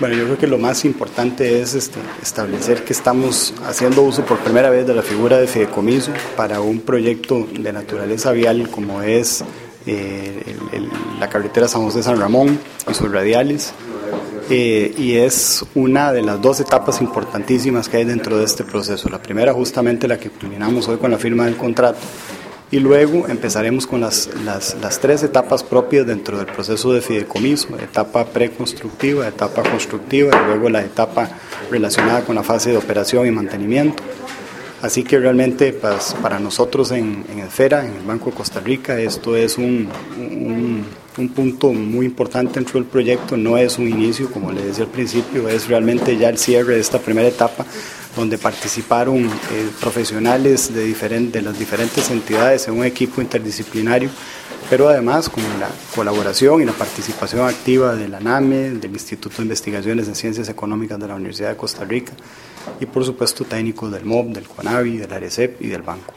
Bueno, yo creo que lo más importante es este, establecer que estamos haciendo uso por primera vez de la figura de fideicomiso para un proyecto de naturaleza vial como es eh, la carretera San José San Ramón y sus radiales. Eh, y es una de las dos etapas importantísimas que hay dentro de este proceso. La primera justamente la que culminamos hoy con la firma del contrato y luego empezaremos con las, las, las, tres etapas propias dentro del proceso de fideicomiso, etapa preconstructiva, etapa constructiva y luego la etapa relacionada con la fase de operación y mantenimiento. Así que realmente pues, para nosotros en, en Esfera, en el Banco de Costa Rica, esto es un, un, un, punto muy importante dentro del proyecto, no es un inicio, como le decía al principio, es realmente ya el cierre de esta primera etapa donde participaron eh, profesionales de, las diferentes entidades en un equipo interdisciplinario, pero además con la colaboración y la participación activa de la NAME, del Instituto de Investigaciones en Ciencias Económicas de la Universidad de Costa Rica y por supuesto técnicos del MOB, del CONAVI, del ARECEP y del banco.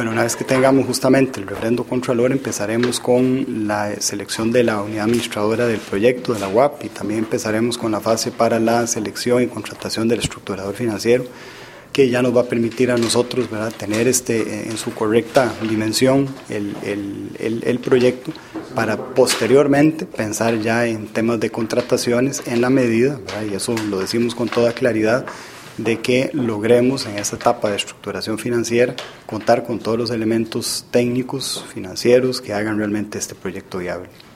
Bueno, una vez que tengamos justamente el referendo contralor, empezaremos con la selección de la unidad administradora del proyecto, de la UAP, y también empezaremos con la fase para la selección y contratación del estructurador financiero, que ya nos va a permitir a nosotros ¿verdad? tener este, en su correcta dimensión el, el, el proyecto para posteriormente pensar ya en temas de contrataciones en la medida, ¿verdad? y eso lo decimos con toda claridad, de que logremos en esta etapa de estructuración financiera contar con todos los elementos técnicos, financieros que hagan realmente este proyecto viable.